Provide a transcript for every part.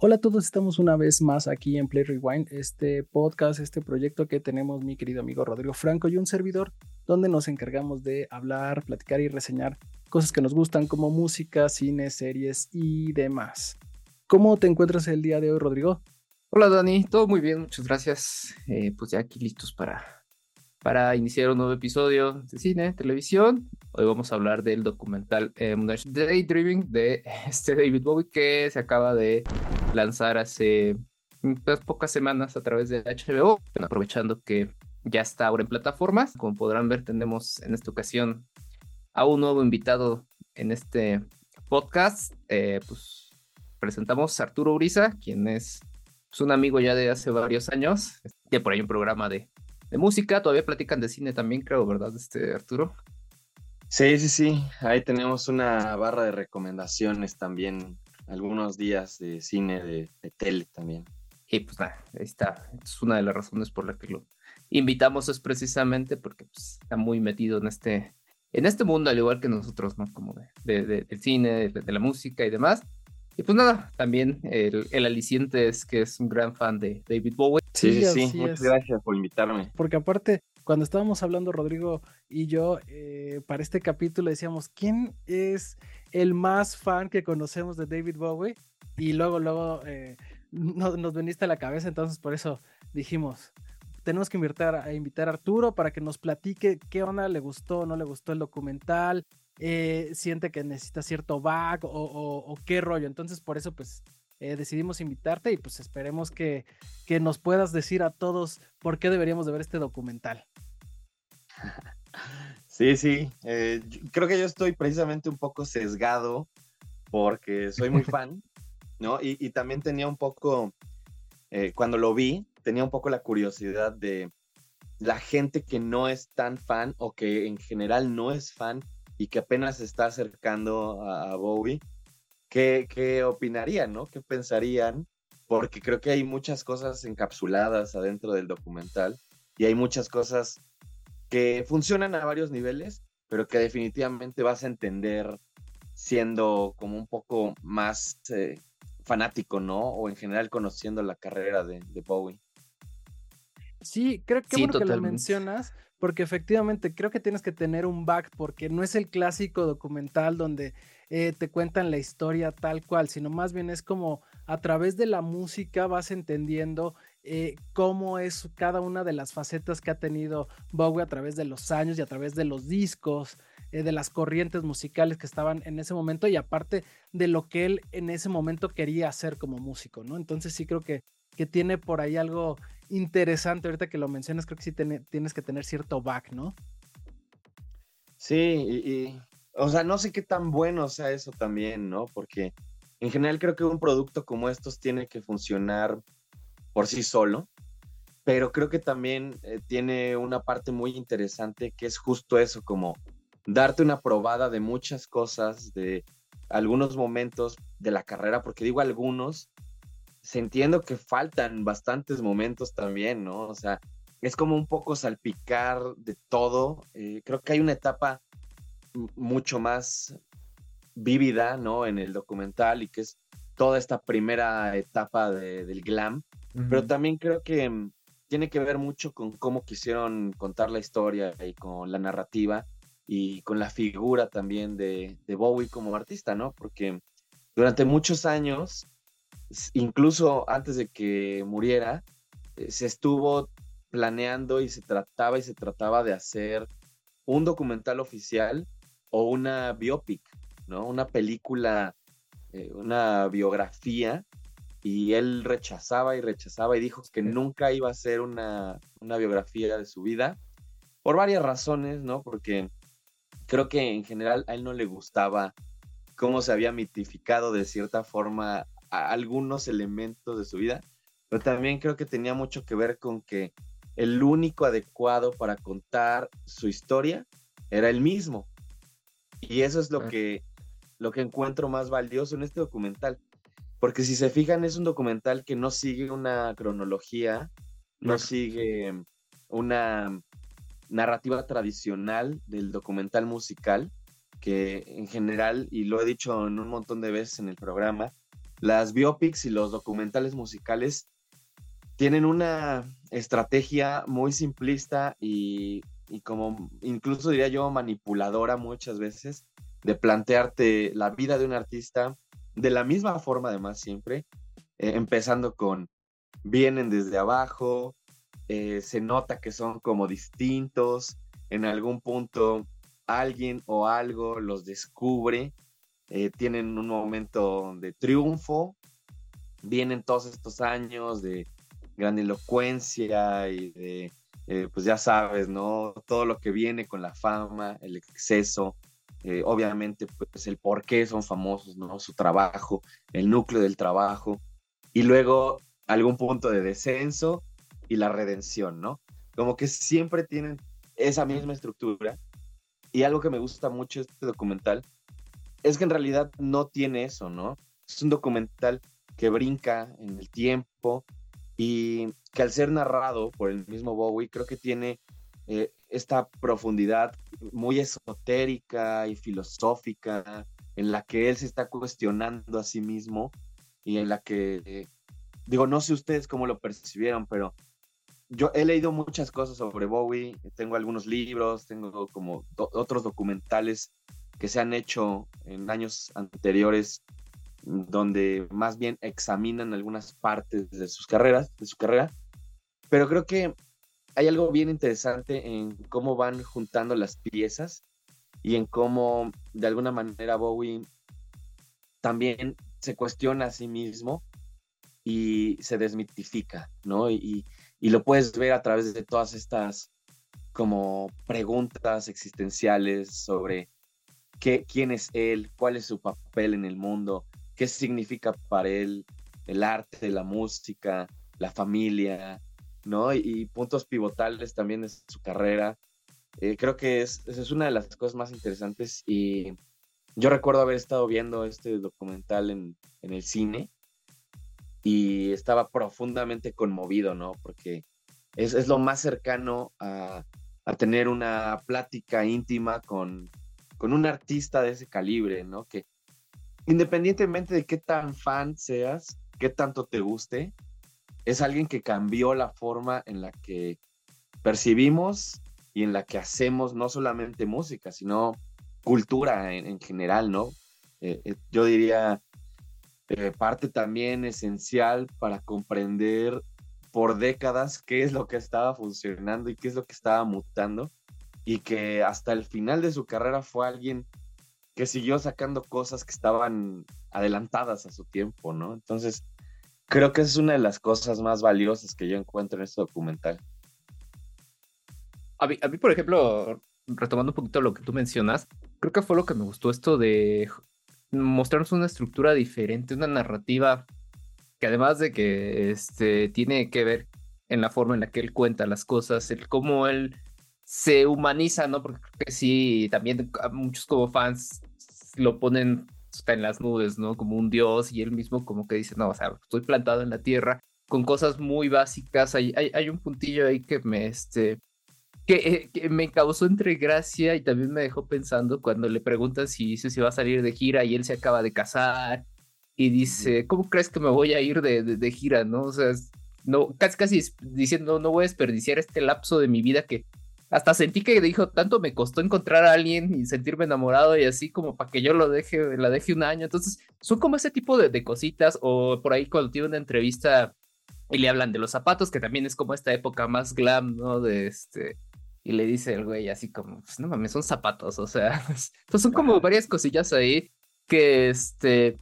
Hola a todos, estamos una vez más aquí en Play Rewind, este podcast, este proyecto que tenemos mi querido amigo Rodrigo Franco y un servidor donde nos encargamos de hablar, platicar y reseñar cosas que nos gustan como música, cine, series y demás. ¿Cómo te encuentras el día de hoy, Rodrigo? Hola Dani, todo muy bien, muchas gracias. Eh, pues ya aquí listos para, para iniciar un nuevo episodio de cine, televisión. Hoy vamos a hablar del documental eh, Daydreaming de este David Bowie que se acaba de lanzar hace unas pocas semanas a través de HBO, aprovechando que ya está ahora en plataformas. Como podrán ver, tenemos en esta ocasión a un nuevo invitado en este podcast. Eh, pues presentamos a Arturo Uriza, quien es pues, un amigo ya de hace varios años. Tiene por ahí un programa de, de música. Todavía platican de cine también, creo, ¿verdad, este Arturo? Sí, sí, sí. Ahí tenemos una barra de recomendaciones también algunos días de cine, de, tele también. Y pues nada, ahí está. Es una de las razones por la que lo invitamos es precisamente porque pues, está muy metido en este, en este mundo, al igual que nosotros, ¿no? Como de, del cine, de, la música y demás. Y pues nada, también el, el, aliciente es que es un gran fan de David Bowie. Sí, sí, sí. Muchas gracias por invitarme. Porque aparte, cuando estábamos hablando Rodrigo y yo eh, para este capítulo decíamos, ¿quién es el más fan que conocemos de David Bowie? Y luego, luego eh, nos, nos, veniste a la cabeza, entonces por eso dijimos, tenemos que invitar, a invitar a Arturo para que nos platique qué onda le gustó, no le gustó el documental, eh, siente que necesita cierto back o, o, o qué rollo. Entonces por eso pues eh, decidimos invitarte y pues esperemos que, que, nos puedas decir a todos por qué deberíamos de ver este documental. Sí, sí, eh, creo que yo estoy precisamente un poco sesgado porque soy muy fan, ¿no? Y, y también tenía un poco, eh, cuando lo vi, tenía un poco la curiosidad de la gente que no es tan fan o que en general no es fan y que apenas se está acercando a, a Bowie qué, opinarían, ¿no? ¿Qué pensarían? Porque creo que hay muchas cosas encapsuladas adentro del documental y hay muchas cosas que funcionan a varios niveles, pero que definitivamente vas a entender siendo como un poco más eh, fanático, ¿no? O en general conociendo la carrera de, Bowie. Sí, creo que bueno que lo mencionas, porque efectivamente creo que tienes que tener un back, porque no es el clásico documental donde eh, te cuentan la historia tal cual, sino más bien es como a través de la música vas entendiendo eh, cómo es cada una de las facetas que ha tenido Bowie a través de los años y a través de los discos, eh, de las corrientes musicales que estaban en ese momento y aparte de lo que él en ese momento quería hacer como músico, ¿no? Entonces sí creo que, que tiene por ahí algo interesante, ahorita que lo mencionas, creo que sí tienes que tener cierto back, ¿no? Sí, y, o sea, no sé qué tan bueno sea eso también, ¿no? Porque en general creo que un producto como estos tiene que funcionar por sí solo, pero creo que también eh, tiene una parte muy interesante que es justo eso, como darte una probada de muchas cosas, de algunos momentos de la carrera, porque digo algunos, se entiendo que faltan bastantes momentos también, ¿no? O sea, es como un poco salpicar de todo. Eh, creo que hay una etapa mucho más vívida, ¿no? En el documental y que es toda esta primera etapa del glam, pero también creo que mm, tiene que ver mucho con cómo quisieron contar la historia y con la narrativa y con la figura también de, Bowie como artista, ¿no? Porque durante muchos años, incluso antes de que muriera, eh, se estuvo planeando y se trataba y se trataba de hacer un documental oficial o una biopic, ¿no? Una película, eh, una biografía, y él rechazaba y rechazaba y dijo que nunca iba a ser una, una biografía de su vida, por varias razones, ¿no? Porque creo que en general a él no le gustaba cómo se había mitificado de cierta forma algunos elementos de su vida, pero también creo que tenía mucho que ver con que el único adecuado para contar su historia era el mismo, y eso es lo que, lo que encuentro más valioso en este documental. Porque si se fijan, es un documental que no sigue una cronología, no sigue una narrativa tradicional del documental musical, que en general, y lo he dicho en un montón de veces en el programa, las biopics y los documentales musicales tienen una estrategia muy simplista y, como incluso diría yo manipuladora muchas veces de plantearte la vida de un artista de la misma forma además siempre, eh, empezando con vienen desde abajo, eh, se nota que son como distintos, en algún punto alguien o algo los descubre, eh, tienen un momento de triunfo, vienen todos estos años de grandilocuencia y de, eh, pues ya sabes, ¿no? Todo lo que viene con la fama, el exceso, eh, obviamente, pues el por qué son famosos, ¿no? Su trabajo, el núcleo del trabajo, y luego algún punto de descenso y la redención, ¿no? Como que siempre tienen esa misma estructura. Y algo que me gusta mucho de este documental es que en realidad no tiene eso, ¿no? Es un documental que brinca en el tiempo y que al ser narrado por el mismo Bowie, creo que tiene eh, esta profundidad muy esotérica y filosófica en la que él se está cuestionando a sí mismo y en la que, eh, digo, no sé ustedes cómo lo percibieron, pero yo he leído muchas cosas sobre Bowie, tengo algunos libros, tengo como otros documentales que se han hecho en años anteriores donde más bien examinan algunas partes de sus carreras, de su carrera, pero creo que hay algo bien interesante en cómo van juntando las piezas y en cómo de alguna manera Bowie también se cuestiona a sí mismo y se desmitifica, ¿no? Y, y lo puedes ver a través de todas estas como preguntas existenciales sobre qué, quién es él, cuál es su papel en el mundo, qué significa para él el arte, la música, la familia, ¿no? Y, puntos pivotales también de su carrera. Eh, creo que es, es una de las cosas más interesantes y yo recuerdo haber estado viendo este documental en, en el cine y estaba profundamente conmovido, ¿no? Porque es, es lo más cercano a, a, tener una plática íntima con, con un artista de ese calibre, ¿no? Que, independientemente de qué tan fan seas, qué tanto te guste, es alguien que cambió la forma en la que percibimos y en la que hacemos no solamente música, sino cultura en, general, ¿no? Eh, eh, yo diría eh, parte también esencial para comprender por décadas qué es lo que estaba funcionando y qué es lo que estaba mutando y que hasta el final de su carrera fue alguien que siguió sacando cosas que estaban adelantadas a su tiempo, ¿no? Entonces, creo que es una de las cosas más valiosas que yo encuentro en este documental. A mí, por ejemplo, retomando un poquito lo que tú mencionas, creo que fue lo que me gustó esto de mostrarnos una estructura diferente, una narrativa que además de que este, tiene que ver en la forma en la que él cuenta las cosas, el cómo él se humaniza, ¿no? Porque creo que sí, también muchos como fans lo ponen está en las nubes, ¿no? Como un dios y él mismo como que dice, no, o sea, estoy plantado en la tierra con cosas muy básicas. Hay, hay, un puntillo ahí que me, este, que, que, me causó entre gracia y también me dejó pensando cuando le preguntan si dice si va a salir de gira y él se acaba de casar y dice, ¿cómo crees que me voy a ir de, de, gira, no? O sea, no, casi, casi diciendo, no voy a desperdiciar este lapso de mi vida que hasta sentí que dijo, tanto me costó encontrar a alguien y sentirme enamorado y así como para que yo lo deje, la deje un año. Entonces, son como ese tipo de, cositas o por ahí cuando tiene una entrevista y le hablan de los zapatos, que también es como esta época más glam, ¿no? De este... Y le dice el güey así como, pues no mames, son zapatos, o sea, entonces son como varias cosillas ahí que este,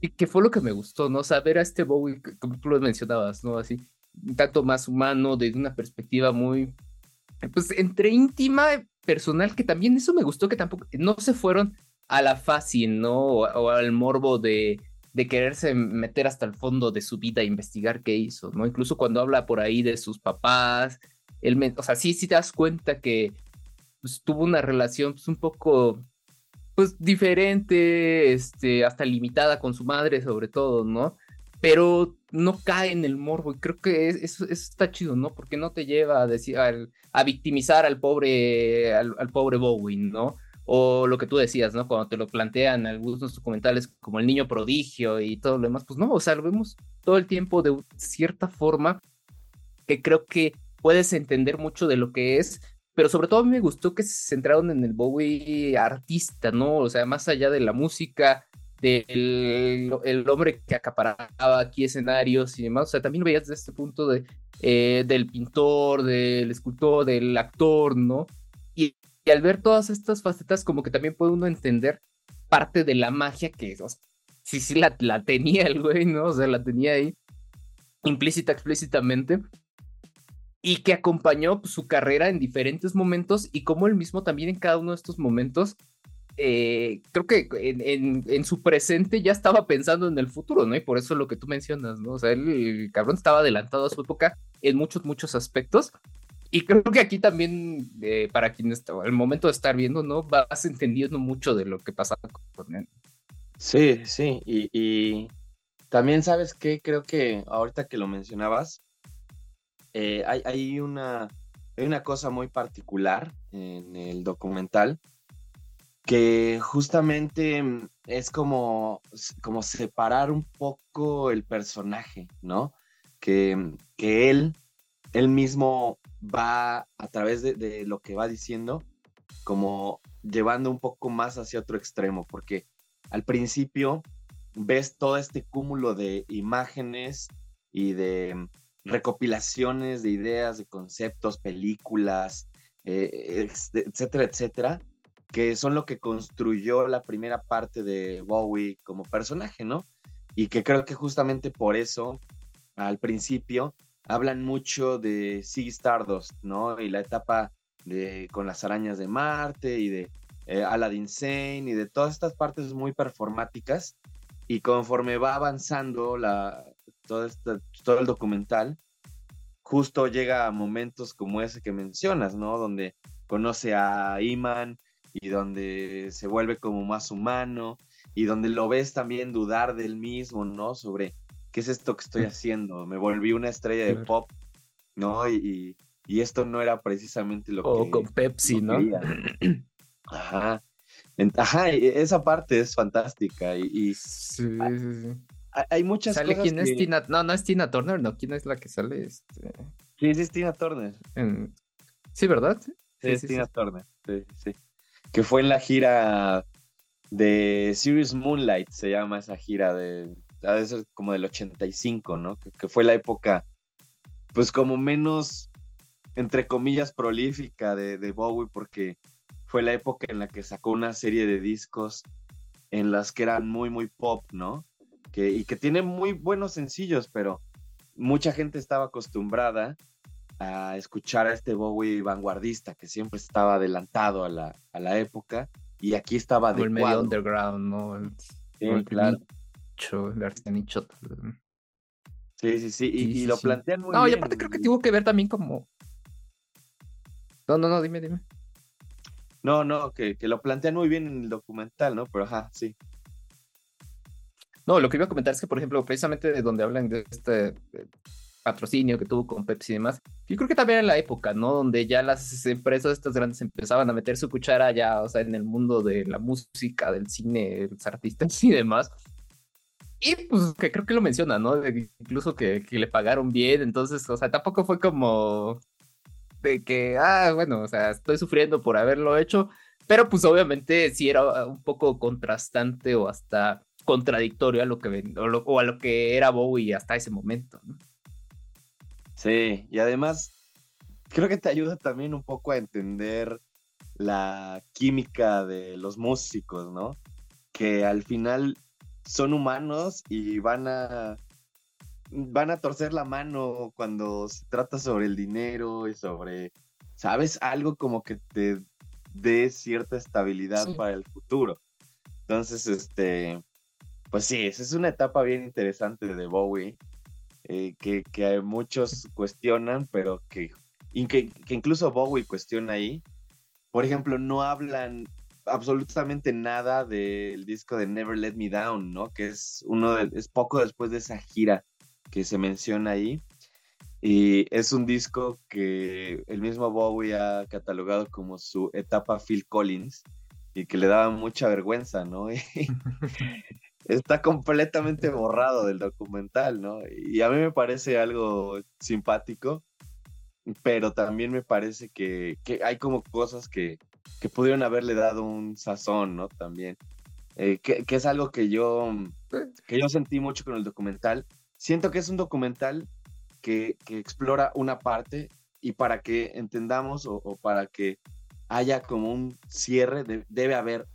y que fue lo que me gustó, ¿no? Saber a este Bowie, como tú lo mencionabas, ¿no? Así, un tanto más humano, desde una perspectiva muy, pues entre íntima, personal, que también eso me gustó que tampoco, no se fueron a la fácil, ¿no? O, al morbo de, de quererse meter hasta el fondo de su vida e investigar qué hizo, ¿no? Incluso cuando habla por ahí de sus papás, él o sea, sí, sí te das cuenta que pues, tuvo una relación pues, un poco, pues diferente, este, hasta limitada con su madre sobre todo, ¿no? Pero no cae en el morbo y creo que eso, está chido, ¿no? Porque no te lleva a decir a victimizar al pobre al, pobre Bowie, ¿no? o lo que tú decías, ¿no? Cuando te lo plantean algunos documentales como el niño prodigio y todo lo demás, pues no, o sea, lo vemos todo el tiempo de cierta forma que creo que puedes entender mucho de lo que es, pero sobre todo a mí me gustó que se centraron en el Bowie artista, ¿no? O sea, más allá de la música, del el hombre que acaparaba aquí escenarios y demás, o sea, también lo veías desde este punto de, eh, del pintor, del escultor, del actor, ¿no? Y, al ver todas estas facetas, como que también puede uno entender parte de la magia que, o sí, sí, la, la tenía el güey, ¿no? O sea, la tenía ahí implícita, explícitamente, y que acompañó pues, su carrera en diferentes momentos y como él mismo también en cada uno de estos momentos, eh, creo que en, en, su presente ya estaba pensando en el futuro, ¿no? Y por eso lo que tú mencionas, ¿no? O sea, el cabrón estaba adelantado a su época en muchos, muchos aspectos. Y creo que aquí también, eh, para quienes, el momento de estar viendo, ¿no? Vas entendiendo mucho de lo que pasaba con él. Sí, sí, y, y también sabes que creo que ahorita que lo mencionabas, eh, hay, una, una cosa muy particular en el documental que justamente mm, es como, como separar un poco el personaje, ¿no? Que, mm, que él, él mismo va a través de, lo que va diciendo, como llevando un poco más hacia otro extremo, porque al principio ves todo este cúmulo de imágenes y de mm, recopilaciones de ideas, de conceptos, películas, eh, etcétera, etcétera, que son lo que construyó la primera parte de Bowie como personaje, ¿no? Y que creo que justamente por eso, al principio, hablan mucho de Ziggy Stardust, ¿no? Y la etapa de con las arañas de Marte y de eh, Aladdin Sane y de todas estas partes muy performáticas. Y conforme va avanzando la, todo, todo el documental, justo llega a momentos como ese que mencionas, ¿no? Donde conoce a Iman y donde se vuelve como más humano y donde lo ves también dudar del mismo, ¿no? Sobre qué es esto que estoy haciendo. Me volví una estrella de pop, ¿no? Y, y, esto no era precisamente lo que... O con Pepsi, ¿no? Ajá. Ajá, esa parte es fantástica y... sí, sí, sí hay muchas ¿Sale quién es Tina? No, no es Tina Turner, no. ¿Quién es la que sale? Este... Sí, sí es Tina Turner. Sí, ¿verdad? Sí, es Tina Turner. Sí, sí. Que fue en la gira de Serious Moonlight, se llama esa gira de. Debe ser como del 85, ¿no? Que, fue la época, pues como menos, entre comillas, prolífica de, de Bowie, porque fue la época en la que sacó una serie de discos en las que eran muy, muy pop, ¿no? y que tiene muy buenos sencillos, pero mucha gente estaba acostumbrada a escuchar a este Bowie vanguardista que siempre estaba adelantado a la, a la época y aquí estaba de el medio underground, ¿no? El, claro. Nicho, Sí, sí, sí, y, lo plantean muy bien. No, y aparte creo que tuvo que ver también como... No, no, no, dime, dime. No, no, que, que lo plantean muy bien en el documental, ¿no? Pero ajá, sí. No, lo que iba a comentar es que, por ejemplo, precisamente de donde hablan de este patrocinio que tuvo con Pepsi y demás, yo creo que también en la época, ¿no? Donde ya las empresas estas grandes empezaban a meter su cuchara ya, o sea, en el mundo de la música, del cine, los artistas y demás. Y pues que creo que lo menciona, ¿no? incluso que, que, le pagaron bien, entonces, o sea, tampoco fue como de que, ah, bueno, o sea, estoy sufriendo por haberlo hecho, pero pues obviamente sí era un poco contrastante o hasta contradictorio a lo que o, a lo que era Bowie hasta ese momento. Sí, y además creo que te ayuda también un poco a entender la química de los músicos, ¿no? Que al final son humanos y van a van a torcer la mano cuando se trata sobre el dinero y sobre, ¿sabes? Algo como que te dé cierta estabilidad para el futuro. Entonces, este, pues sí, esa es una etapa bien interesante de Bowie, eh, que, que, muchos cuestionan, pero que, que, incluso Bowie cuestiona ahí. Por ejemplo, no hablan absolutamente nada del disco de Never Let Me Down, ¿no? Que es uno de, es poco después de esa gira que se menciona ahí. Y es un disco que el mismo Bowie ha catalogado como su etapa Phil Collins y que le daba mucha vergüenza, ¿no? está completamente borrado del documental, ¿no? Y a mí me parece algo simpático, pero también me parece que, hay como cosas que, que, pudieron haberle dado un sazón, ¿no? También. Eh, que, es algo que yo, que yo sentí mucho con el documental. Siento que es un documental que, explora una parte y para que entendamos o, para que haya como un cierre, debe haber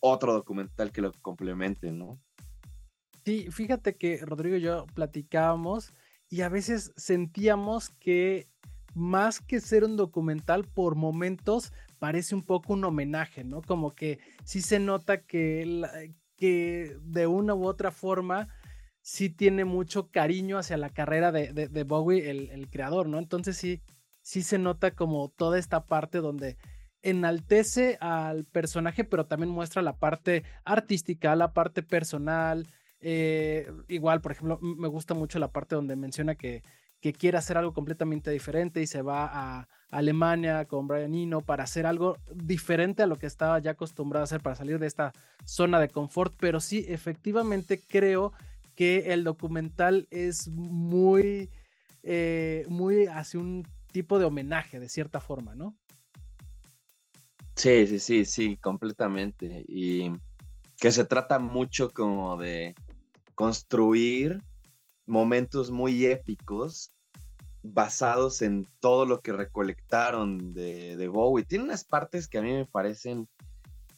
otro documental que lo complemente, ¿no? Sí, fíjate que Rodrigo y yo platicábamos y a veces sentíamos que más que ser un documental, por momentos parece un poco un homenaje, ¿no? Como que sí se nota que, que de una u otra forma sí tiene mucho cariño hacia la carrera de, Bowie, el, el, creador, ¿no? Entonces sí, sí se nota como toda esta parte donde enaltece al personaje, pero también muestra la parte artística, la parte personal, eh, igual, por ejemplo, me gusta mucho la parte donde menciona que, que quiere hacer algo completamente diferente y se va a Alemania con Brian Eno para hacer algo diferente a lo que estaba ya acostumbrado a hacer para salir de esta zona de confort. Pero sí, efectivamente creo que el documental es muy, eh, muy hacia un tipo de homenaje de cierta forma, ¿no? Sí, sí, sí, sí, completamente. Y que se trata mucho como de construir momentos muy épicos basados en todo lo que recolectaron de, Bowie. Tiene unas partes que a mí me parecen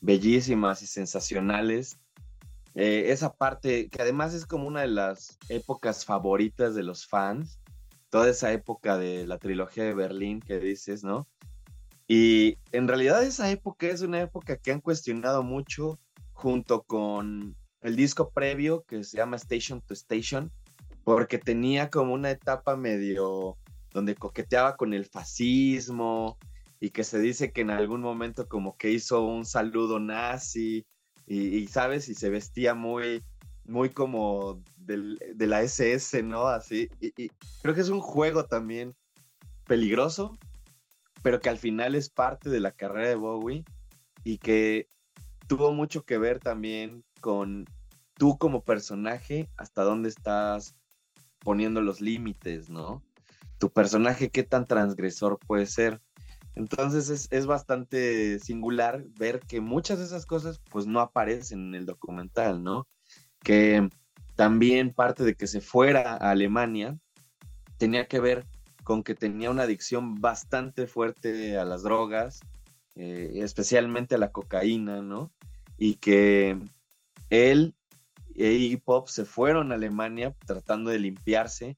bellísimas y sensacionales. Eh, esa parte que además es como una de las épocas favoritas de los fans, toda esa época de la trilogía de Berlín que dices, ¿no? Y en realidad esa época es una época que han cuestionado mucho junto con el disco previo que se llama Station to Station, porque tenía como una etapa medio donde coqueteaba con el fascismo y que se dice que en algún momento como que hizo un saludo nazi y, sabes, y se vestía muy, muy como de la SS, ¿no? Así, y, creo que es un juego también peligroso, pero que al final es parte de la carrera de Bowie y que tuvo mucho que ver también con tú como personaje, hasta dónde estás poniendo los límites, ¿no? Tu personaje, qué tan transgresor puede ser. Entonces es, bastante singular ver que muchas de esas cosas pues no aparecen en el documental, ¿no? Que también parte de que se fuera a Alemania tenía que ver con que tenía una adicción bastante fuerte a las drogas, eh, especialmente a la cocaína, ¿no? Y que él e Iggy Pop se fueron a Alemania tratando de limpiarse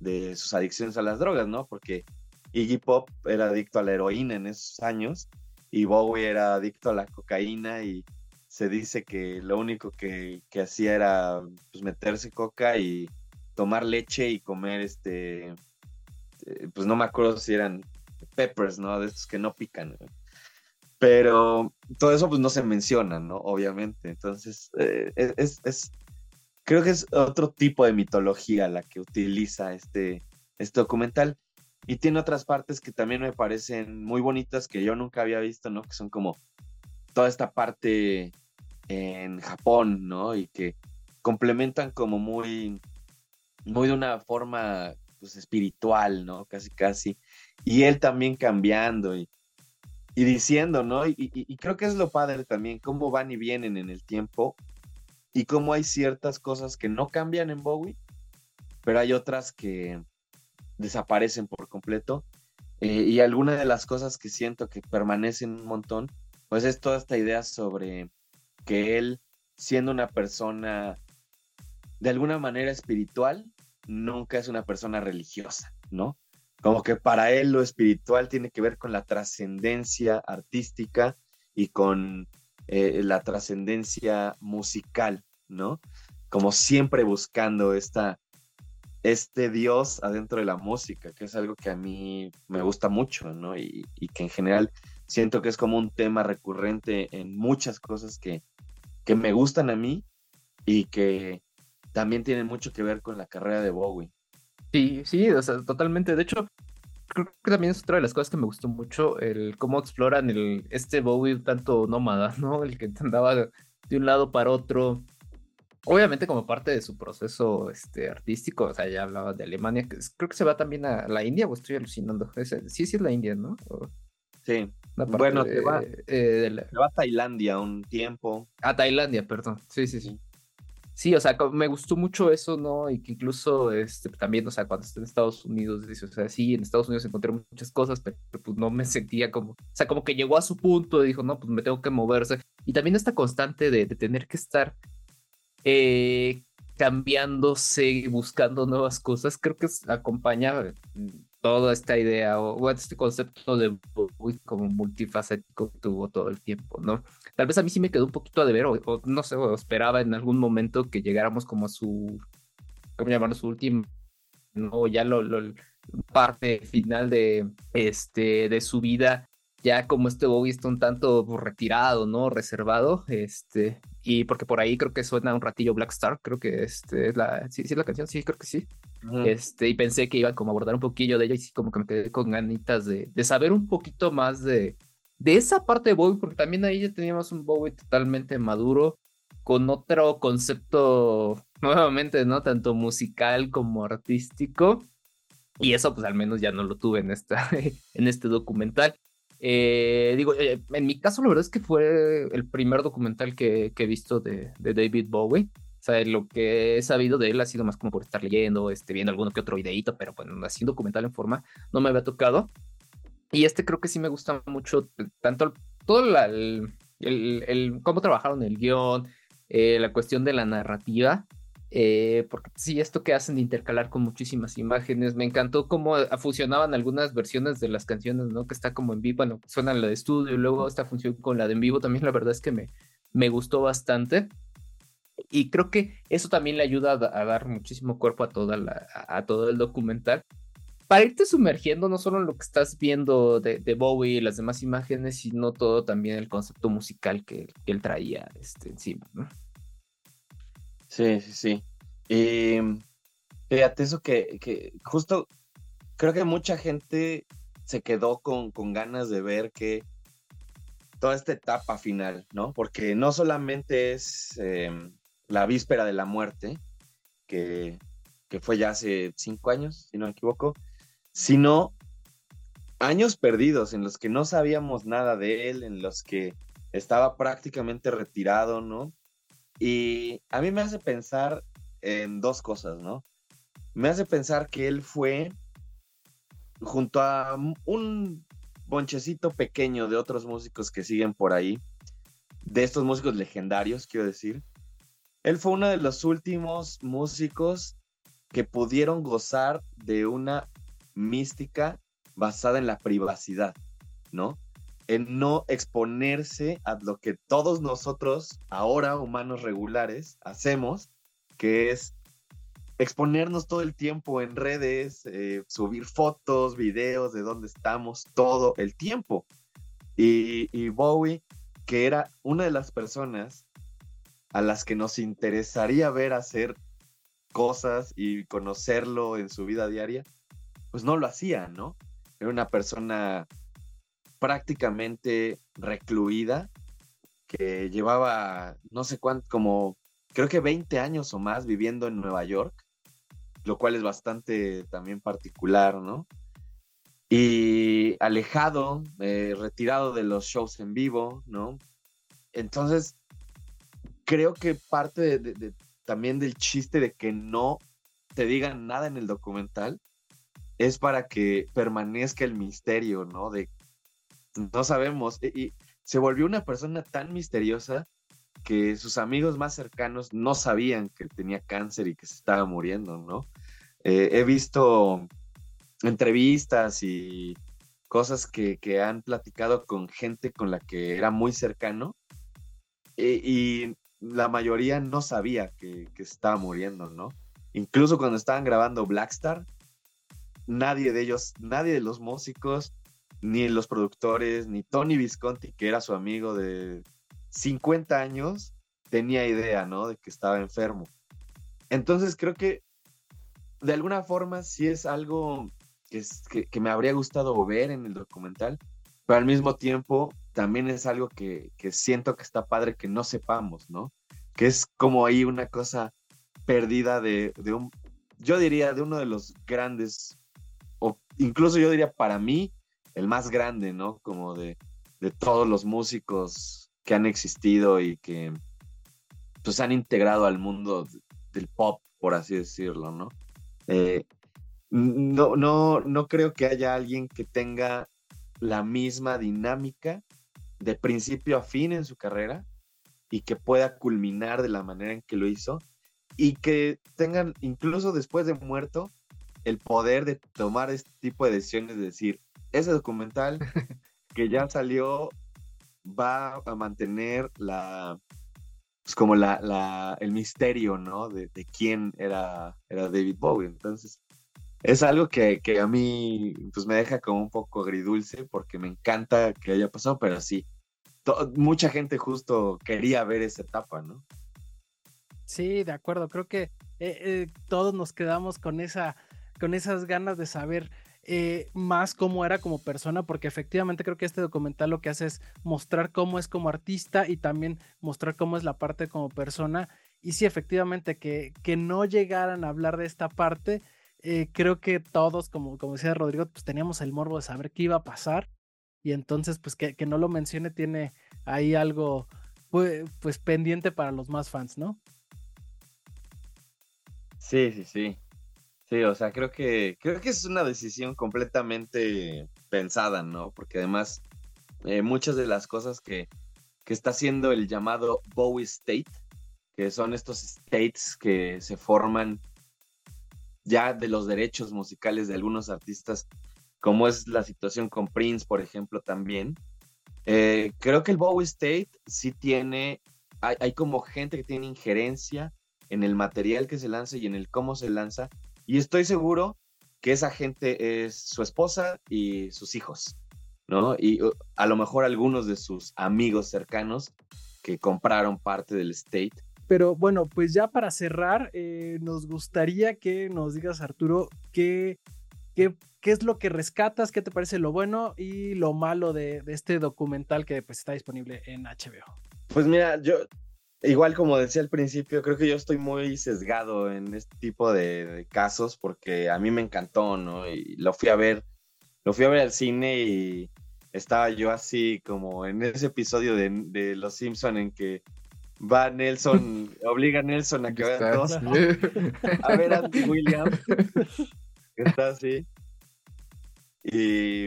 de sus adicciones a las drogas, ¿no? Porque Iggy Pop era adicto a la heroína en esos años y Bowie era adicto a la cocaína y se dice que lo único que, hacía era pues, meterse coca y tomar leche y comer este, eh, pues no me acuerdo si eran peppers, ¿no? De estos que no pican. Pero todo eso pues no se menciona, ¿no? Obviamente. Entonces, eh, es, creo que es otro tipo de mitología la que utiliza este, este documental. Y tiene otras partes que también me parecen muy bonitas que yo nunca había visto, ¿no? Que son como toda esta parte en Japón, ¿no? Y que complementan como muy, muy de una forma pues, espiritual, ¿no? Casi, casi. Y él también cambiando y, y diciendo, ¿no? Y, creo que es lo padre también, cómo van y vienen en el tiempo y cómo hay ciertas cosas que no cambian en Bowie, pero hay otras que desaparecen por completo. Eh, y alguna de las cosas que siento que permanecen un montón, pues es toda esta idea sobre que él, siendo una persona de alguna manera espiritual, nunca es una persona religiosa, ¿no? Como que para él lo espiritual tiene que ver con la trascendencia artística y con eh, la trascendencia musical, ¿no? Como siempre buscando esta, este Dios adentro de la música, que es algo que a mí me gusta mucho, ¿no? Y, que en general siento que es como un tema recurrente en muchas cosas que, que me gustan a mí y que también tienen mucho que ver con la carrera de Bowie. Sí, sí, o sea, totalmente. De hecho, creo que también es otra de las cosas que me gustó mucho, el cómo exploran el, este Bowie tanto nómada, ¿no? El que andaba de un lado para otro. Obviamente como parte de su proceso este, artístico, o sea, ya hablaba de Alemania, que creo que se va también a la India, o estoy alucinando. sí, sí es la India, ¿no? Sí. Bueno, se, va, eh, se va a Tailandia un tiempo. A Tailandia, perdón. Sí, sí, sí. Sí, o sea, me gustó mucho eso, ¿no? Y que incluso este, también, o sea, cuando estoy en Estados Unidos, dice, o sea, sí, en Estados Unidos encontré muchas cosas, pero, pues no me sentía como, o sea, como que llegó a su punto y dijo, no, pues me tengo que moverse. Y también esta constante de, de tener que estar eh, cambiándose y buscando nuevas cosas, creo que acompaña toda esta idea o, este concepto de como multifacético que tuvo todo el tiempo, ¿no? Tal vez a mí sí me quedó un poquito a deber, o, o no sé, o esperaba en algún momento que llegáramos como a su, ¿cómo llamarlo? Su último, ¿no? Ya lo, lo parte final de, este, de su vida ya como este Bowie está un tanto retirado, ¿no? Reservado, este, y porque por ahí creo que suena un ratillo Black Star, creo que este es la, sí, sí es la canción, sí, creo que sí. Este, y pensé que iba como a abordar un poquillo de ello y sí, como que me quedé con ganitas de, de saber un poquito más de, de esa parte de Bowie, porque también ahí ya teníamos un Bowie totalmente maduro, con otro concepto, nuevamente, ¿no? Tanto musical como artístico. Y eso, pues al menos ya no lo tuve en, esta, en este documental. Eh, digo, eh, en mi caso, la verdad es que fue el primer documental que, he visto de, David Bowie. Sea, lo que he sabido de él ha sido más como por estar leyendo, este, viendo alguno que otro videito, pero bueno, así un documental en forma no me había tocado. Y este creo que sí me gusta mucho, tanto todo el, el, cómo trabajaron el guion, eh, la cuestión de la narrativa. Eh, porque sí, esto que hacen de intercalar con muchísimas imágenes, me encantó cómo fusionaban algunas versiones de las canciones, ¿no? Que está como en vivo, bueno, suena la de estudio y luego esta función con la de en vivo, también la verdad es que me, me gustó bastante. Y creo que eso también le ayuda a, dar muchísimo cuerpo a, toda la, a, todo el documental. Para irte sumergiendo no solo en lo que estás viendo de, Bowie y las demás imágenes, sino todo también el concepto musical que, él traía este, encima, ¿no? Sí, sí, sí. Y fíjate eso que, que justo creo que mucha gente se quedó con, con ganas de ver que toda esta etapa final, ¿no? Porque no solamente es em, la víspera de la muerte, que, que, fue ya hace cinco años, si no me equivoco, sino años perdidos en los que no sabíamos nada de él, en los que estaba prácticamente retirado, ¿no? Y a mí me hace pensar en dos cosas, ¿no? Me hace pensar que él fue junto a un bonchecito pequeño de otros músicos que siguen por ahí, de estos músicos legendarios, quiero decir. Él fue uno de los últimos músicos que pudieron gozar de una mística basada en la privacidad, ¿no? en no exponerse a lo que todos nosotros, ahora humanos regulares, hacemos, que es exponernos todo el tiempo en redes, eh, subir fotos, videos de dónde estamos todo el tiempo. Y, y, Bowie, que era una de las personas a las que nos interesaría ver hacer cosas y conocerlo en su vida diaria, pues no lo hacía, ¿no? Era una persona prácticamente recluida, que llevaba no sé cuánto, como creo que 20 años o más viviendo en Nueva York, lo cual es bastante también particular, ¿no? Y alejado, eh, retirado de los shows en vivo, ¿no? Entonces, creo que parte de, también del chiste de que no te digan nada en el documental es para que permanezca el misterio, ¿no? De no sabemos. Y, se volvió una persona tan misteriosa que sus amigos más cercanos no sabían que tenía cáncer y que se estaba muriendo, ¿no? Eh, he visto entrevistas y cosas que, han platicado con gente con la que era muy cercano y, la mayoría no sabía que, estaba muriendo, ¿no? Incluso cuando estaban grabando Blackstar, nadie de ellos, nadie de los músicos, ni los productores, ni Tony Visconti, que era su amigo de 50 años, tenía idea, ¿no? De que estaba enfermo. Entonces creo que de alguna forma sí es algo que, que, me habría gustado ver en el documental, pero al mismo tiempo también es algo que, que siento que está padre que no sepamos, ¿no? Que es como ahí una cosa perdida de, de un, yo diría, de uno de los grandes, o incluso yo diría para mí, el más grande, ¿no? Como de, de todos los músicos que han existido y que pues han integrado al mundo del pop, por así decirlo, ¿no? Eh, no, no, no creo que haya alguien que tenga la misma dinámica de principio a fin en su carrera y que pueda culminar de la manera en que lo hizo y que tengan, incluso después de muerto, el poder de tomar este tipo de decisiones, de decir, ese documental que ya salió va a mantener la, pues como la, la, el misterio, ¿no? De, de, quién era, era David Bowie. Entonces, es algo que, que, a mí, pues me deja como un poco agridulce porque me encanta que haya pasado, pero sí, mucha gente justo quería ver esa etapa, ¿no? Sí, de acuerdo. Creo que eh, eh, todos nos quedamos con esa, con esas ganas de saber eh, más cómo era como persona, porque efectivamente creo que este documental lo que hace es mostrar cómo es como artista y también mostrar cómo es la parte como persona. Y sí, efectivamente, que, que no llegaran a hablar de esta parte, creo que todos, como, como decía Rodrigo, pues teníamos el morbo de saber qué iba a pasar. Y entonces, pues que, que no lo mencione tiene ahí algo pues, pues pendiente para los más fans, ¿no? Sí, sí, sí. Sí, o sea, creo que, creo que es una decisión completamente pensada, ¿no? Porque además, eh, muchas de las cosas que, que está haciendo el llamado Bowie State, que son estos states que se forman ya de los derechos musicales de algunos artistas, como es la situación con Prince, por ejemplo, también. Eh, creo que el Bowie State sí tiene, hay, hay, como gente que tiene injerencia en el material que se lanza y en el cómo se lanza. Y estoy seguro que esa gente es su esposa y sus hijos, ¿no? Y uh, a lo mejor algunos de sus amigos cercanos que compraron parte del state. Pero bueno, pues ya para cerrar, eh, nos gustaría que nos digas, Arturo, qué, qué, qué, es lo que rescatas, qué te parece lo bueno y lo malo de, de este documental que pues, está disponible en HBO. Pues mira, yo Igual como decía al principio, creo que yo estoy muy sesgado en este tipo de, casos porque a mí me encantó, ¿no? Y lo fui a ver, lo fui a ver al cine y estaba yo así como en ese episodio de, Los Simpson en que va Nelson, obliga a Nelson a que vaya todos a ver a Andy Williams, está así. Y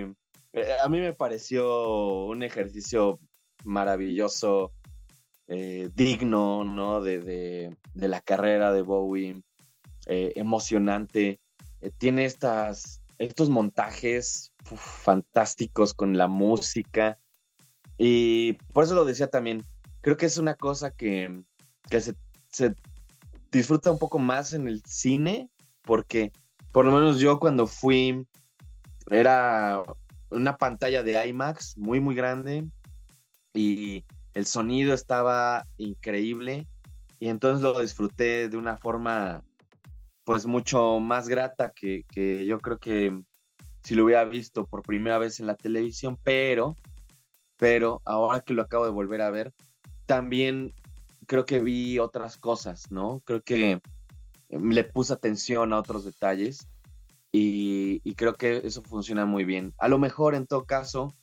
eh, a mí me pareció un ejercicio maravilloso eh, digno, ¿no? De, de, la carrera de Bowie, eh, emocionante. Eh, tiene estas, estos montajes fantásticos con la música. Y por eso lo decía también, creo que es una cosa que, que se, disfruta un poco más en el cine, porque por lo menos yo cuando fui, era una pantalla de IMAX muy, muy grande. Y el sonido estaba increíble y entonces lo disfruté de una forma pues mucho más grata que, yo creo que si lo hubiera visto por primera vez en la televisión, pero, pero ahora que lo acabo de volver a ver, también creo que vi otras cosas, ¿no? Creo que le puse atención a otros detalles y, y creo que eso funciona muy bien. A lo mejor en todo caso,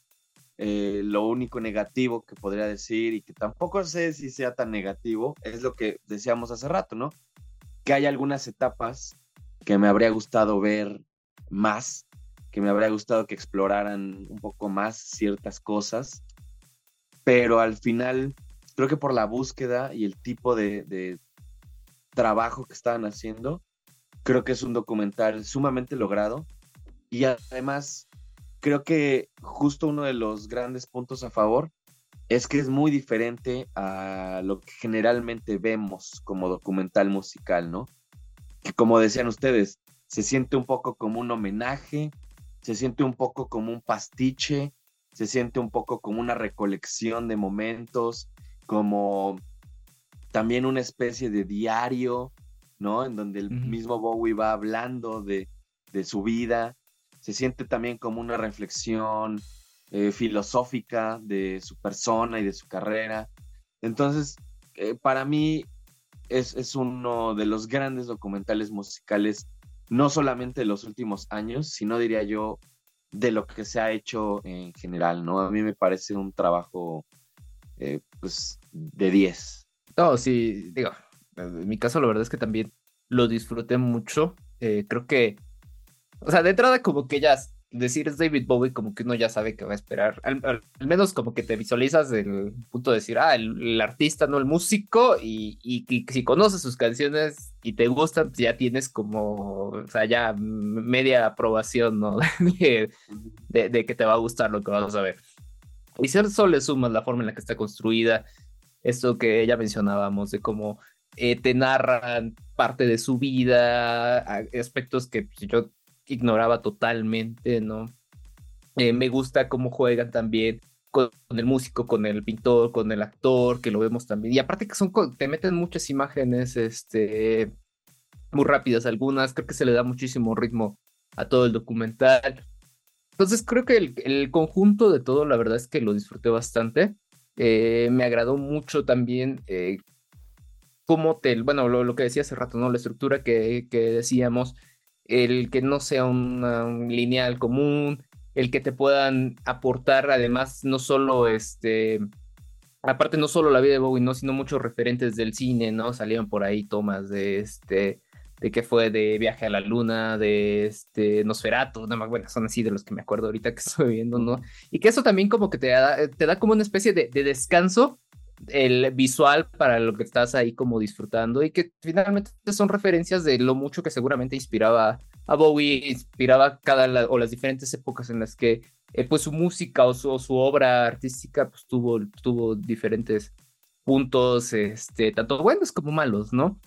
eh, lo único negativo que podría decir, y que tampoco sé si sea tan negativo, es lo que decíamos hace rato, ¿no? Que hay algunas etapas que me habría gustado ver más, que me habría gustado que exploraran un poco más ciertas cosas, pero al final creo que por la búsqueda y el tipo de, de trabajo que estaban haciendo, creo que es un documental sumamente logrado y además creo que justo uno de los grandes puntos a favor es que es muy diferente a lo que generalmente vemos como documental musical, ¿no? Que como decían ustedes, se siente un poco como un homenaje, se siente un poco como un pastiche, se siente un poco como una recolección de momentos, como también una especie de diario, ¿no? En donde el mismo Bowie va hablando de, de su vida, se siente también como una reflexión eh, filosófica de su persona y de su carrera. Entonces, eh, para mí es, es, uno de los grandes documentales musicales, no solamente de los últimos años, sino diría yo de lo que se ha hecho en general, ¿no? A mí me parece un trabajo, eh, pues, de 10. No, sí, digo, en mi caso la verdad es que también lo disfruté mucho. Eh, creo que, o sea, de entrada como que ya decir es David Bowie, como que uno ya sabe que va a esperar. Al, menos como que te visualizas el punto de decir, ah, el, artista, no el músico, y, y, si conoces sus canciones y te gustan, pues ya tienes como, o sea, ya media aprobación, ¿no? de, de, que te va a gustar lo que vas a ver. Y si eso le sumas la forma en la que está construida, esto que ya mencionábamos, de cómo eh, te narran parte de su vida, aspectos que pues, yo ignoraba totalmente, ¿no? Eh, me gusta cómo juegan también con, el músico, con el pintor, con el actor, que lo vemos también. Y aparte que son, te meten muchas imágenes, este, muy rápidas algunas, creo que se le da muchísimo ritmo a todo el documental. Entonces creo que el, conjunto de todo, la verdad es que lo disfruté bastante. Eh, me agradó mucho también eh, cómo te, bueno, lo, que decía hace rato, ¿no? La estructura que, que decíamos, el que no sea un lineal común, el que te puedan aportar además no solo este, aparte no solo la vida de Bowie, no, sino muchos referentes del cine, ¿no? Salieron por ahí tomas de este, de que fue de Viaje a la Luna, de este Nosferatu, no, bueno, son así de los que me acuerdo ahorita que estoy viendo, ¿no? Y que eso también como que te da, te da como una especie de, de descanso el visual para lo que estás ahí como disfrutando y que finalmente son referencias de lo mucho que seguramente inspiraba a Bowie, inspiraba cada o las diferentes épocas en las que eh, pues su música o su, su, obra artística pues tuvo, tuvo diferentes puntos, este, tanto buenos como malos, ¿no?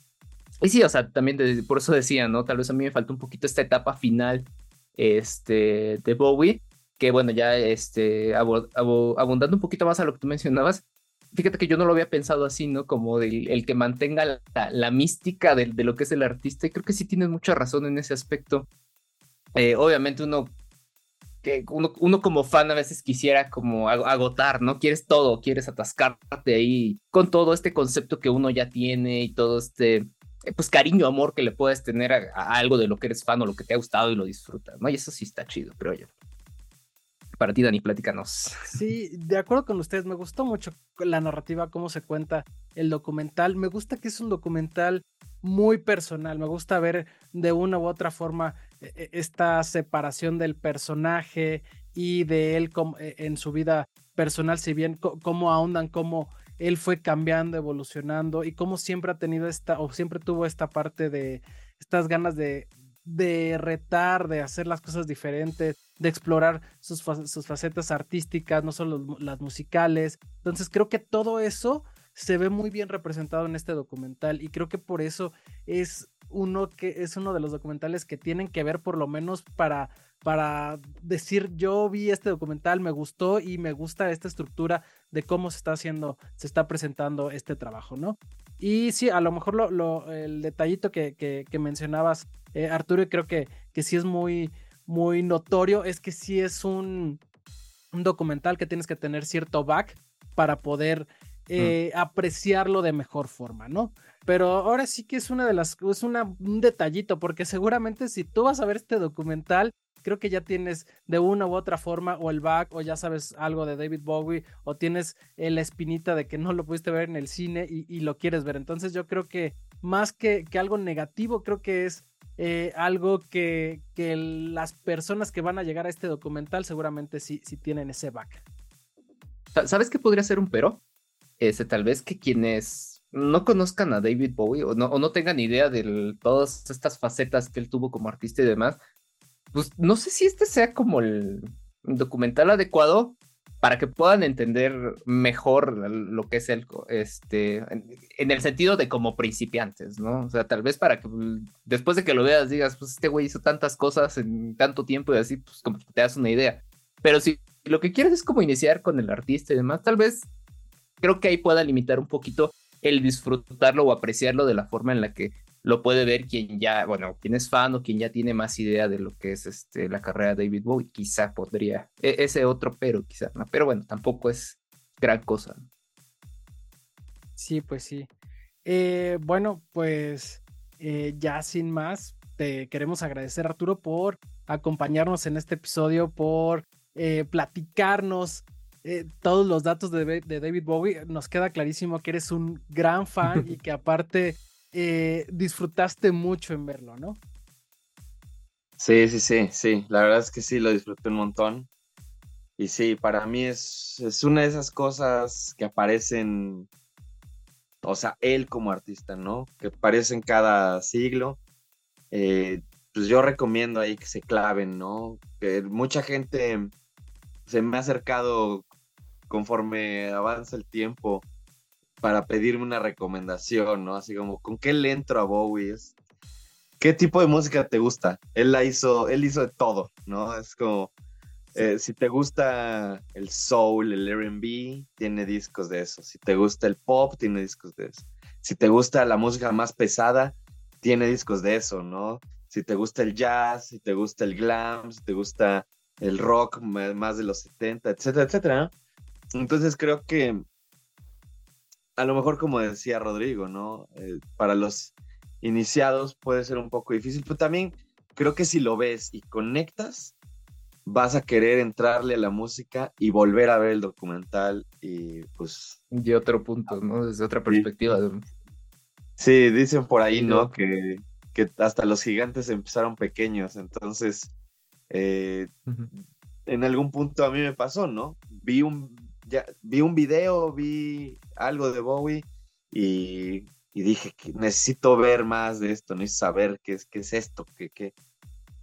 Y sí, o sea, también por eso decía, ¿no? Tal vez a mí me faltó un poquito esta etapa final este, de Bowie, que bueno, ya este, abundando un poquito más a lo que tú mencionabas, fíjate que yo no lo había pensado así, ¿no? Como el que mantenga la, mística de, lo que es el artista. Y creo que sí tienes mucha razón en ese aspecto. Eh, obviamente uno, que uno, uno, como fan a veces quisiera como agotar, ¿no? Quieres todo, quieres atascarte ahí con todo este concepto que uno ya tiene y todo este, pues cariño, amor que le puedes tener a, algo de lo que eres fan o lo que te ha gustado y lo disfrutas, ¿no? Y eso sí está chido, creo yo para ti, Dani, platícanos. Sí, de acuerdo con ustedes, me gustó mucho la narrativa, cómo se cuenta el documental. Me gusta que es un documental muy personal, me gusta ver de una u otra forma e, e, esta separación del personaje y de él en su vida personal, si bien cómo ahondan, cómo él fue cambiando, evolucionando y cómo siempre ha tenido esta, o siempre tuvo esta parte de estas ganas de, retar, de hacer las cosas diferentes, de explorar sus, facetas artísticas, no solo las musicales. Entonces creo que todo eso se ve muy bien representado en este documental y creo que por eso es uno que es uno de los documentales que tienen que ver por lo menos para para decir yo vi este documental, me gustó y me gusta esta estructura de cómo se está haciendo, se está presentando este trabajo, ¿no? Y sí, a lo mejor lo, el detallito que, que, mencionabas, eh, Arturo, y creo que, que sí es muy, muy notorio, es que sí es un, un documental que tienes que tener cierto back para poder mm. eh, apreciarlo de mejor forma, ¿no? Pero ahora sí que es una de las, es una, un detallito, porque seguramente si tú vas a ver este documental, creo que ya tienes de una u otra forma o el back o ya sabes algo de David Bowie o tienes la espinita de que no lo pudiste ver en el cine y, lo quieres ver. Entonces yo creo que más que, que algo negativo, creo que es eh, algo que, que, las personas que van a llegar a este documental seguramente sí, sí tienen ese back. ¿Sabes qué podría ser un pero? Ese, tal vez que quienes no conozcan a David Bowie o no, o no tengan idea de todas estas facetas que él tuvo como artista y demás, pues no sé si este sea como el documental adecuado para que puedan entender mejor lo que es el, este, en, el sentido de como principiantes, ¿no? O sea, tal vez para que pues, después de que lo veas digas, pues este güey hizo tantas cosas en tanto tiempo y así, pues te das una idea. Pero si lo que quieres es como iniciar con el artista y demás, tal vez creo que ahí pueda limitar un poquito el disfrutarlo o apreciarlo de la forma en la que lo puede ver quien ya, bueno, quien es fan o quien ya tiene más idea de lo que es este, la carrera de David Bowie, quizá podría, e, ese otro pero quizá, ¿no? pero bueno, tampoco es gran cosa. Sí, pues sí. Eh, bueno, pues eh, ya sin más, te queremos agradecer Arturo por acompañarnos en este episodio, por eh, platicarnos todos los datos de, de, David Bowie. Nos queda clarísimo que eres un gran fan y que aparte disfrutaste mucho en verlo, ¿no? Sí, sí, sí, sí. La verdad es que sí, lo disfruté un montón. Y sí, para mí es, es una de esas cosas que aparecen o sea, él como artista, ¿no? Que aparecen cada siglo. Eh, pues yo recomiendo ahí que se claven, ¿no? Que mucha gente se me ha acercado conforme avanza el tiempo para pedirme una recomendación, ¿no? Así como, ¿con qué le entro a Bowie? ¿Qué tipo de música te gusta? Él la hizo, él hizo de todo, ¿no? Es como, eh, si te gusta el soul, el RB, tiene discos de eso. Si te gusta el pop, tiene discos de eso. Si te gusta la música más pesada, tiene discos de eso, ¿no? Si te gusta el jazz, si te gusta el glam, si te gusta el rock más de los 70, etcétera, etcétera. Entonces creo que a lo mejor como decía Rodrigo, ¿no? Eh, para los iniciados puede ser un poco difícil, pero también creo que si lo ves y conectas, vas a querer entrarle a la música y volver a ver el documental y pues... De otro punto, ¿no? Desde otra perspectiva. Sí, dicen por ahí, ¿no? Que, que, hasta los gigantes empezaron pequeños, entonces eh, en algún punto a mí me pasó, ¿no? Vi un, vi un video, vi algo de Bowie y, dije que necesito ver más de esto, necesito saber qué es, qué es esto, qué, qué,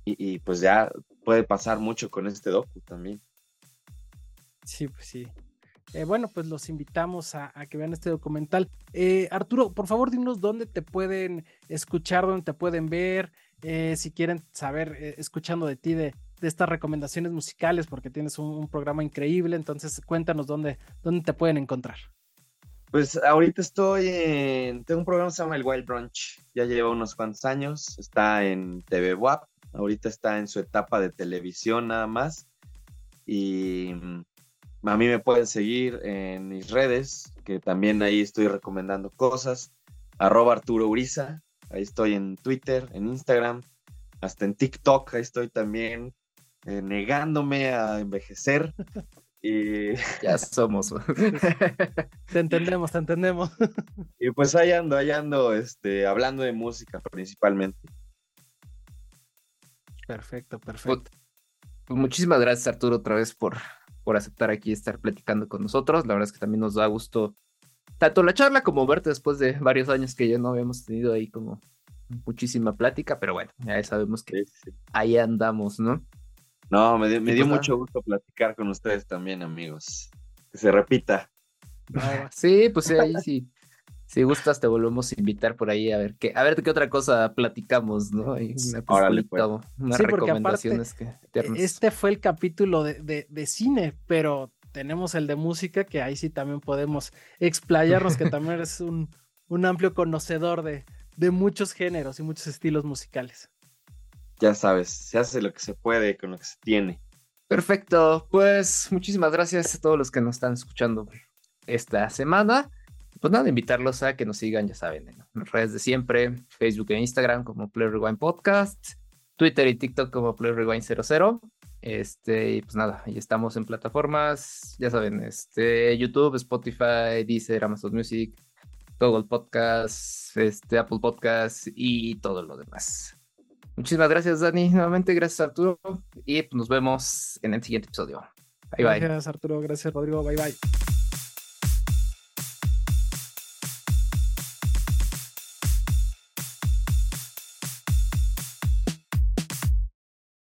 y, pues ya puede pasar mucho con este docu también. Sí, pues sí. Eh, bueno, pues los invitamos a, que vean este documental. Eh, Arturo, por favor, dinos dónde te pueden escuchar, dónde te pueden ver, eh, si quieren saber, escuchando de ti, de, estas recomendaciones musicales, porque tienes un, programa increíble. Entonces, cuéntanos dónde, dónde te pueden encontrar. Pues ahorita estoy en. Tengo un programa que se llama El Wild Brunch. Ya lleva unos cuantos años. Está en TV WAP Ahorita está en su etapa de televisión nada más. Y mm, a mí me pueden seguir en mis redes, que también ahí estoy recomendando cosas. Arroba Arturo Uriza. Ahí estoy en Twitter, en Instagram, hasta en TikTok. Ahí estoy también eh, negándome a envejecer. Y ya somos. te entendemos, te entendemos. y pues ahí ando, ahí ando, este, hablando de música principalmente. Perfecto, perfecto. Pues, muchísimas gracias, Arturo, otra vez por, por aceptar aquí estar platicando con nosotros. La verdad es que también nos da gusto tanto la charla como verte después de varios años que ya no habíamos tenido ahí como muchísima plática, pero bueno, ya sabemos que ahí andamos, ¿no? No, me, dio, me dio mucho gusto platicar con ustedes también, amigos. Que se repita. sí, pues ahí sí. Si gustas, te volvemos a invitar por ahí a ver qué, a ver qué otra cosa platicamos, ¿no? Hay una pues. unas recomendaciones que Este fue el capítulo de, de, cine, pero tenemos el de música, que ahí sí también podemos explayarnos, que también es un, un amplio conocedor de, de muchos géneros y muchos estilos musicales. Ya sabes, se hace lo que se puede con lo que se tiene. Perfecto, pues muchísimas gracias a todos los que nos están escuchando esta semana pues nada, invitarlos a que nos sigan, ya saben, en redes de siempre, Facebook e Instagram como Play Rewind Podcast, Twitter y TikTok como Play Rewind 00. Este, y pues nada, ahí estamos en plataformas, ya saben, este, YouTube, Spotify, Deezer, Amazon Music, Google Podcast, este, Apple Podcast y todo lo demás. Muchísimas gracias, Dani. Nuevamente, gracias, Arturo. Y pues, nos vemos en el siguiente episodio. Bye, bye. Gracias, Arturo. Gracias, Rodrigo. Bye, bye.